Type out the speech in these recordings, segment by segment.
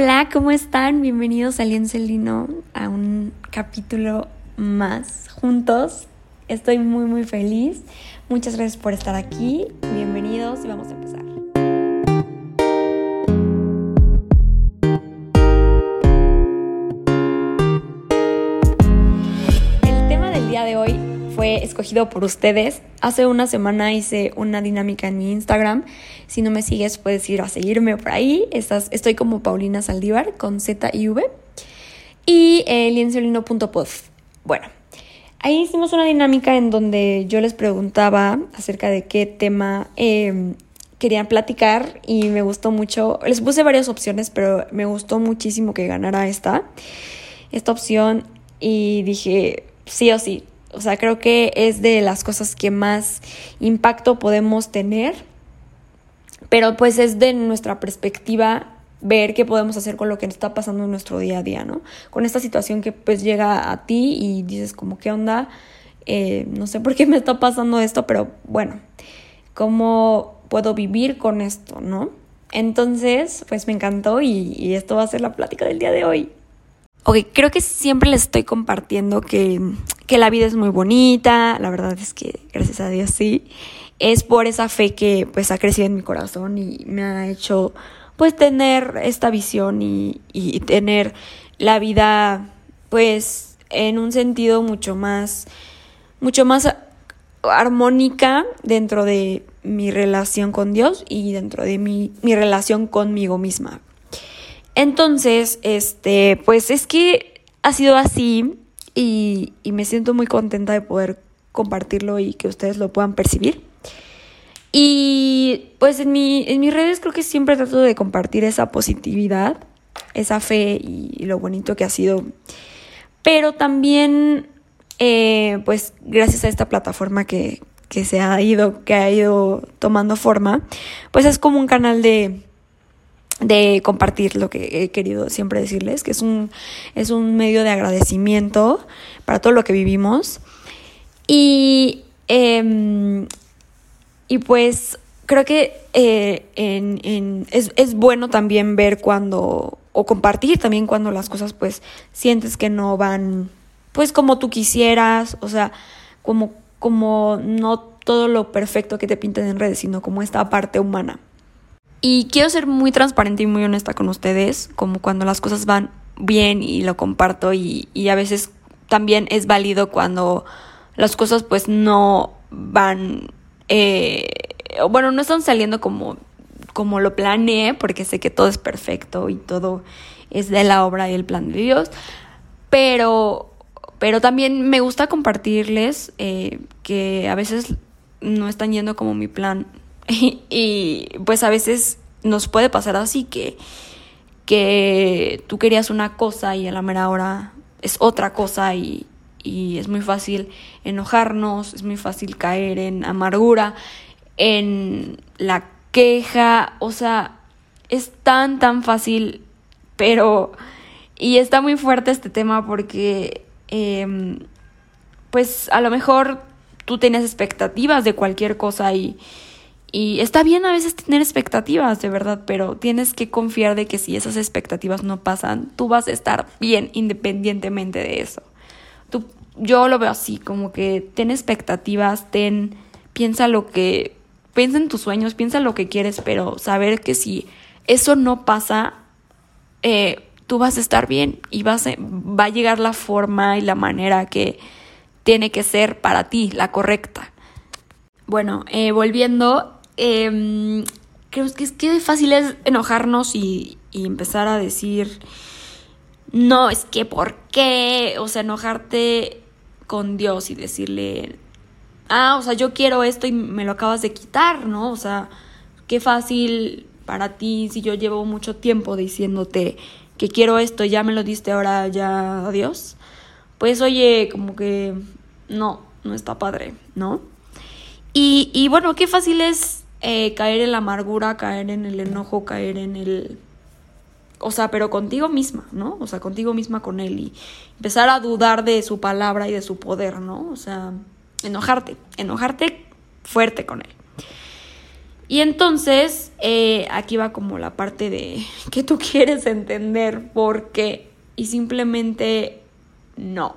Hola, ¿cómo están? Bienvenidos a Lienzo Lino a un capítulo más juntos. Estoy muy muy feliz. Muchas gracias por estar aquí. Bienvenidos y vamos a empezar. Escogido por ustedes. Hace una semana hice una dinámica en mi Instagram. Si no me sigues, puedes ir a seguirme por ahí. Estás, estoy como Paulina Saldívar con Z y V. Y eh, lienciolino.pod. Bueno, ahí hicimos una dinámica en donde yo les preguntaba acerca de qué tema em, querían platicar y me gustó mucho. Les puse varias opciones, pero me gustó muchísimo que ganara esta, esta opción y dije sí o sí, o sea, creo que es de las cosas que más impacto podemos tener, pero pues es de nuestra perspectiva ver qué podemos hacer con lo que está pasando en nuestro día a día, ¿no? Con esta situación que pues llega a ti y dices como, ¿qué onda? Eh, no sé por qué me está pasando esto, pero bueno, ¿cómo puedo vivir con esto, ¿no? Entonces, pues me encantó y esto va a ser la plática del día de hoy. Ok, creo que siempre les estoy compartiendo que, que la vida es muy bonita, la verdad es que gracias a Dios sí, es por esa fe que pues ha crecido en mi corazón y me ha hecho pues tener esta visión y, y tener la vida pues en un sentido mucho más, mucho más armónica dentro de mi relación con Dios y dentro de mi, mi relación conmigo misma. Entonces, este, pues es que ha sido así y, y, me siento muy contenta de poder compartirlo y que ustedes lo puedan percibir. Y pues en, mi, en mis redes creo que siempre trato de compartir esa positividad, esa fe y, lo bonito que ha sido. Pero también, eh, pues gracias a esta plataforma que, que se ha ido, que ha ido tomando forma, pues es como un canal de, de compartir lo que he querido siempre decirles, que es un, es un medio de agradecimiento para todo lo que vivimos. Y, eh, y pues creo que eh, en, en, es, es bueno también ver cuando, o compartir también cuando las cosas pues sientes que no van pues como tú quisieras, o sea, como, como no todo lo perfecto que te pintan en redes, sino como esta parte humana. Y quiero ser muy transparente y muy honesta con ustedes, como cuando las cosas van bien y lo comparto y, y a veces también es válido cuando las cosas pues no van, eh, bueno, no están saliendo como, como lo planeé, porque sé que todo es perfecto y todo es de la obra y el plan de Dios, pero, pero también me gusta compartirles eh, que a veces no están yendo como mi plan y, pues a veces nos puede pasar así que, que tú querías una cosa y a la mera hora es otra cosa y, y es muy fácil enojarnos, es muy fácil caer en amargura, en la queja, o sea, es tan, tan fácil, pero... Y está muy fuerte este tema porque, eh, pues a lo mejor tú tienes expectativas de cualquier cosa y, y está bien a veces tener expectativas, de verdad, pero tienes que confiar de que si esas expectativas no pasan, tú vas a estar bien independientemente de eso. Tú, yo lo veo así, como que ten expectativas, ten, piensa lo que, piensa en tus sueños, piensa lo que quieres, pero saber que si eso no pasa, eh, tú vas a estar bien y vas a, va a llegar la forma y la manera que tiene que ser para ti, la correcta. Bueno, eh, volviendo, eh, creo que es que fácil es enojarnos y, y, empezar a decir, no, es que ¿por qué? O sea, enojarte con Dios y decirle, ah, o sea, yo quiero esto y me lo acabas de quitar, ¿no? O sea, qué fácil para ti si yo llevo mucho tiempo diciéndote que quiero esto ya me lo diste ahora ya adiós. Pues oye, como que no, no está padre, ¿no? Y, y bueno, qué fácil es eh, caer en la amargura, caer en el enojo, caer en el... O sea, pero contigo misma, ¿no? O sea, contigo misma con él y empezar a dudar de su palabra y de su poder, ¿no? O sea, enojarte, enojarte fuerte con él. Y entonces, eh, aquí va como la parte de que tú quieres entender por qué y simplemente no,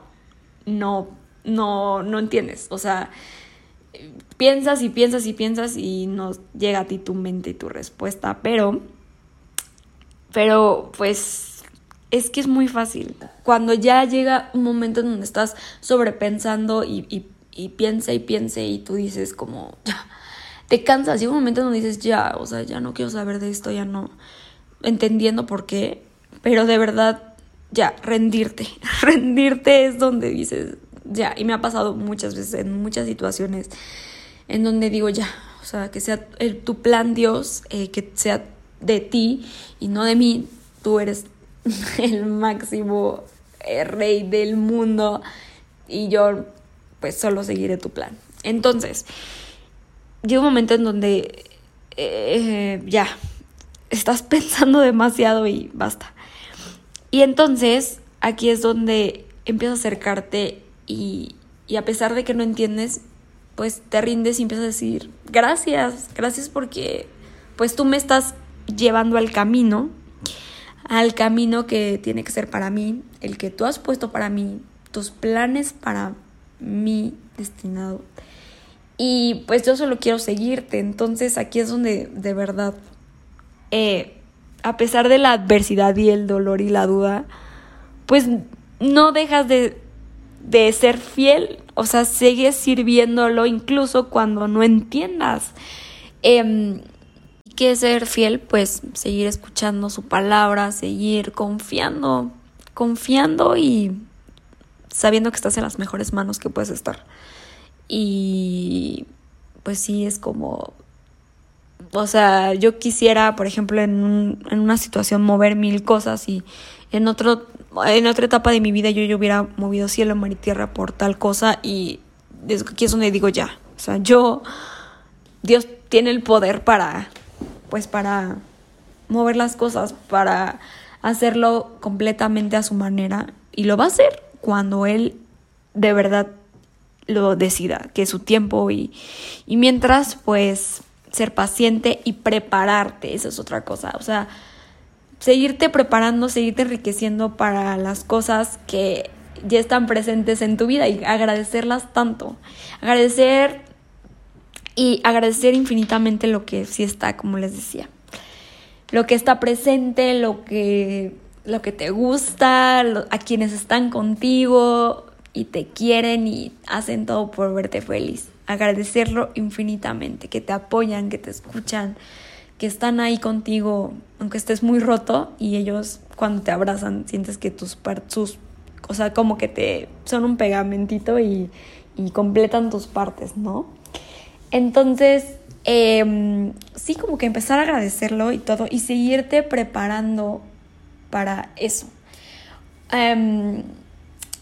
no, no, no entiendes. O sea, piensas y piensas y piensas y no llega a ti tu mente y tu respuesta, pero, pero pues es que es muy fácil. Cuando ya llega un momento en donde estás sobrepensando y, y, y piensa y piensa y tú dices como, ya, te cansas, llega un momento en donde dices, ya, o sea, ya no quiero saber de esto, ya no, entendiendo por qué, pero de verdad, ya, rendirte, rendirte es donde dices, ya, y me ha pasado muchas veces en muchas situaciones en donde digo, ya, o sea, que sea el, tu plan Dios, eh, que sea de ti y no de mí, tú eres el máximo eh, rey del mundo y yo pues solo seguiré tu plan. Entonces, llega un momento en donde eh, ya estás pensando demasiado y basta. Y entonces aquí es donde empiezas a acercarte y, a pesar de que no entiendes, pues te rindes y empiezas a decir, gracias, gracias porque pues tú me estás llevando al camino, al camino que tiene que ser para mí, el que tú has puesto para mí, tus planes para mí destinado. Y pues yo solo quiero seguirte. Entonces aquí es donde de verdad, eh, a pesar de la adversidad y el dolor y la duda, pues no dejas de, de ser fiel. O sea, sigues sirviéndolo incluso cuando no entiendas. Eh, ¿Qué ser fiel? Pues seguir escuchando su palabra, seguir confiando, confiando y sabiendo que estás en las mejores manos que puedes estar. Y pues sí, es como, o sea, yo quisiera, por ejemplo, en, un, en una situación mover mil cosas y en, otro, en otra etapa de mi vida yo, yo hubiera movido cielo, mar y tierra por tal cosa y aquí es donde digo ya, o sea, yo, Dios tiene el poder para, pues para mover las cosas, para hacerlo completamente a su manera y lo va a hacer cuando Él de verdad lo decida, que es su tiempo y, y mientras pues ser paciente y prepararte, eso es otra cosa, o sea, seguirte preparando, seguirte enriqueciendo para las cosas que ya están presentes en tu vida y agradecerlas tanto, agradecer y agradecer infinitamente lo que sí está, como les decía, lo que está presente, lo que lo que te gusta, a quienes están contigo, y te quieren y hacen todo por verte feliz. Agradecerlo infinitamente, que te apoyan, que te escuchan, que están ahí contigo, aunque estés muy roto y ellos cuando te abrazan sientes que tus partes, o sea, como que te son un pegamentito y, y completan tus partes, ¿no? Entonces, em, sí, como que empezar a agradecerlo y todo y seguirte preparando para eso. Um,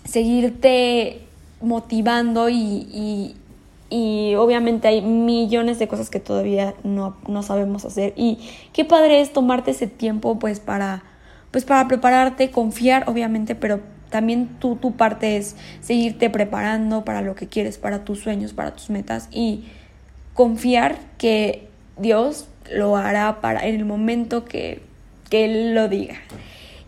seguirte motivando y, obviamente hay millones de cosas que todavía no, no, sabemos hacer. Y qué padre es tomarte ese tiempo pues para pues para prepararte, confiar obviamente, pero también tú, tu parte es seguirte preparando para lo que quieres, para tus sueños, para tus metas y confiar que Dios lo hará para en el momento que, que Él lo diga.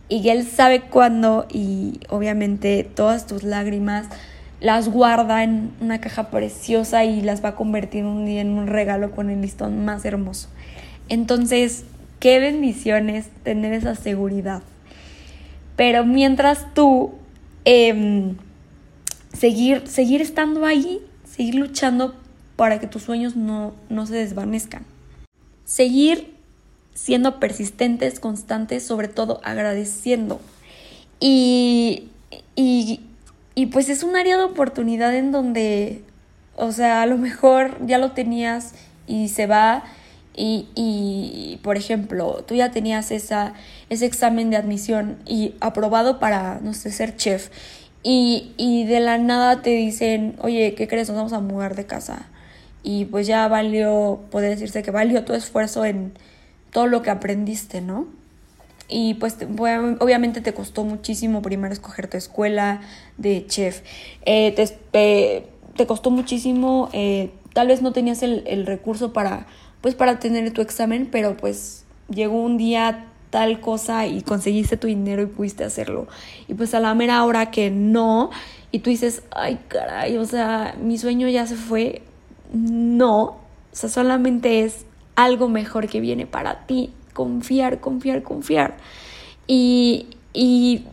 Y Él sabe cuándo y obviamente todas tus lágrimas las guarda en una caja preciosa y las va a convertir un día en un regalo con el listón más hermoso. Entonces, qué bendiciones tener esa seguridad. Pero mientras tú em, seguir, seguir estando ahí, seguir luchando para que tus sueños no, no se desvanezcan. Seguir siendo persistentes, constantes, sobre todo agradeciendo. Y, y, y, pues es un área de oportunidad en donde, o sea, a lo mejor ya lo tenías y se va. Y, y por ejemplo, tú ya tenías esa, ese examen de admisión y aprobado para, no sé, ser chef. Y, y de la nada te dicen, oye, ¿qué crees? Nos vamos a mudar de casa. Y pues ya valió, puede decirse que valió tu esfuerzo en, todo lo que aprendiste, ¿no? Y pues obviamente te costó muchísimo primero escoger tu escuela de chef. Eh, te, te, costó muchísimo, eh, tal vez no tenías el, el, recurso para pues para tener tu examen, pero pues llegó un día tal cosa y conseguiste tu dinero y pudiste hacerlo. Y pues a la mera hora que no, y tú dices, ay caray, o sea, mi sueño ya se fue. No, o sea, solamente es algo mejor que viene para ti. Confiar, confiar, confiar. Y, y,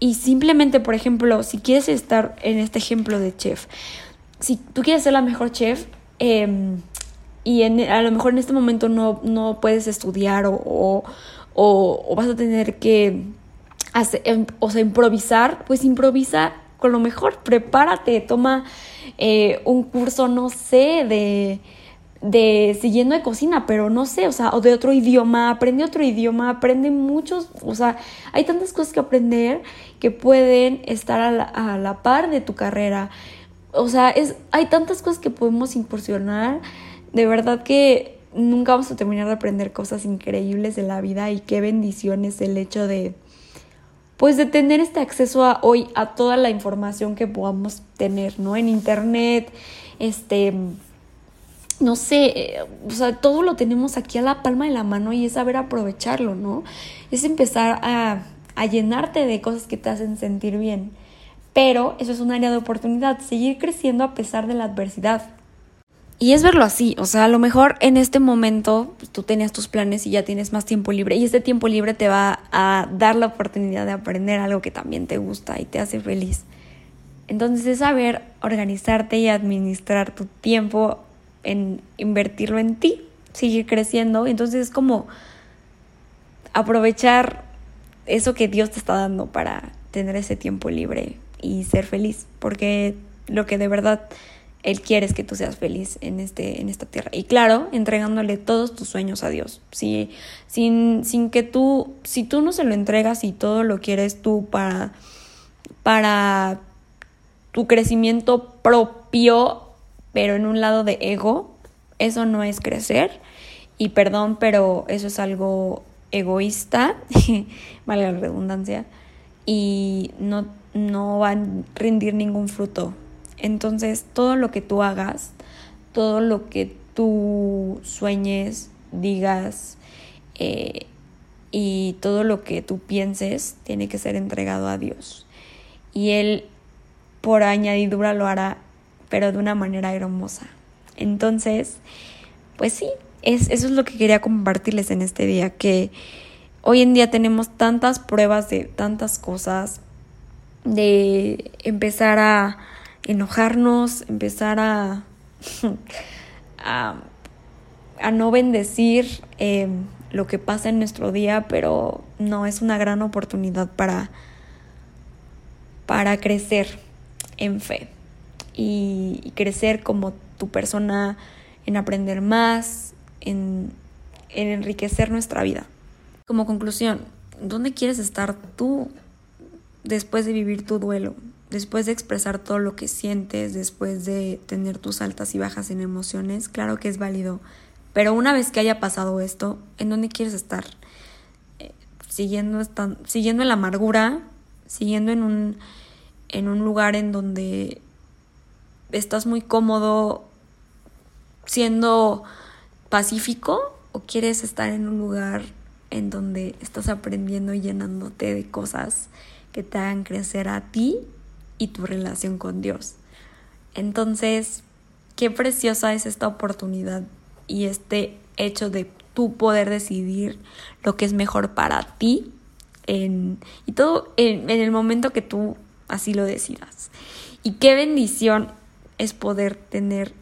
y simplemente, por ejemplo, si quieres estar en este ejemplo de chef, si tú quieres ser la mejor chef, eh, y a lo mejor en este momento no, no puedes estudiar o, o, vas a tener que hacer, em, o sea, improvisar, pues improvisa con lo mejor, prepárate, toma eh, un curso, no sé, de, de siguiendo de cocina, pero no sé, o sea, o de otro idioma, aprende otro idioma, aprende muchos, o sea, hay tantas cosas que aprender que pueden estar a la, par de tu carrera. O sea, es, hay tantas cosas que podemos incursionar de verdad que nunca vamos a terminar de aprender cosas increíbles de la vida y qué bendiciones el hecho de pues de tener este acceso a hoy a toda la información que podamos tener, ¿no? En internet, este no sé, o sea, todo lo tenemos aquí a la palma de la mano y es saber aprovecharlo, ¿no? Es empezar a, a llenarte de cosas que te hacen sentir bien. Pero eso es un área de oportunidad, seguir creciendo a pesar de la adversidad. Y es verlo así, o sea, a lo mejor en este momento pues, tú tenías tus planes y ya tienes más tiempo libre y este tiempo libre te va a dar la oportunidad de aprender algo que también te gusta y te hace feliz. Entonces es saber organizarte y administrar tu tiempo en invertirlo en ti, seguir creciendo. Entonces es como aprovechar eso que Dios te está dando para tener ese tiempo libre y ser feliz, porque lo que de verdad él quiere que tú seas feliz en, este, en esta tierra. Y claro, entregándole todos tus sueños a Dios. Si, sin, sin que tú, si tú no se lo entregas y todo lo quieres tú para, para tu crecimiento propio, pero en un lado de ego, eso no es crecer. Y perdón, pero eso es algo egoísta, vale la redundancia, y no, no va a rendir ningún fruto entonces, todo lo que tú hagas, todo lo que tú sueñes, digas eh, y todo lo que tú pienses tiene que ser entregado a Dios. Y Él, por añadidura, lo hará, pero de una manera hermosa. Entonces, pues sí, es, eso es lo que quería compartirles en este día, que hoy en día tenemos tantas pruebas de tantas cosas, de empezar a enojarnos, empezar a, a, no bendecir em, lo que pasa en nuestro día, pero no, es una gran oportunidad para, para crecer en fe y, crecer como tu persona, en aprender más, en, en enriquecer nuestra vida. Como conclusión, ¿dónde quieres estar tú después de vivir tu duelo? después de expresar todo lo que sientes, después de tener tus altas y bajas en emociones, claro que es válido. Pero una vez que haya pasado esto, ¿en dónde quieres estar? Eh, siguiendo, siguiendo en la amargura, siguiendo en un, en un lugar en donde estás muy cómodo siendo pacífico o quieres estar en un lugar en donde estás aprendiendo y llenándote de cosas que te hagan crecer a ti y tu relación con Dios. Entonces, qué preciosa es esta oportunidad y este hecho de tú poder decidir lo que es mejor para ti en, y todo en, en el momento que tú así lo decidas. Y qué bendición es poder tener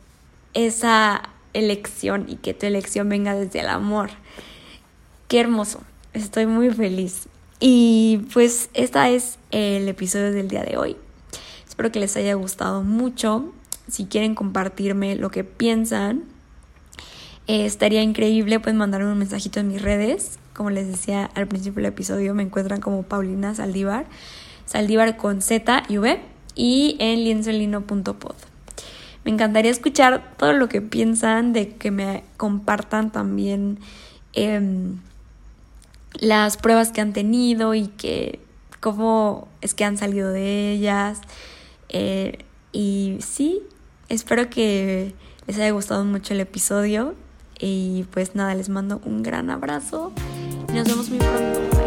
esa elección y que tu elección venga desde el amor. Qué hermoso. Estoy muy feliz. Y pues este es el episodio del día de hoy. Espero que les haya gustado mucho. Si quieren compartirme lo que piensan, eh, estaría increíble. Pueden mandarme un mensajito en mis redes. Como les decía al principio del episodio, me encuentran como Paulina Saldívar. Saldívar con Z y V. Y en lienzolino.pod. Me encantaría escuchar todo lo que piensan, de que me compartan también em, las pruebas que han tenido y que cómo es que han salido de ellas. Eh, y sí, espero que les haya gustado mucho el episodio. Y pues nada, les mando un gran abrazo y nos vemos muy pronto.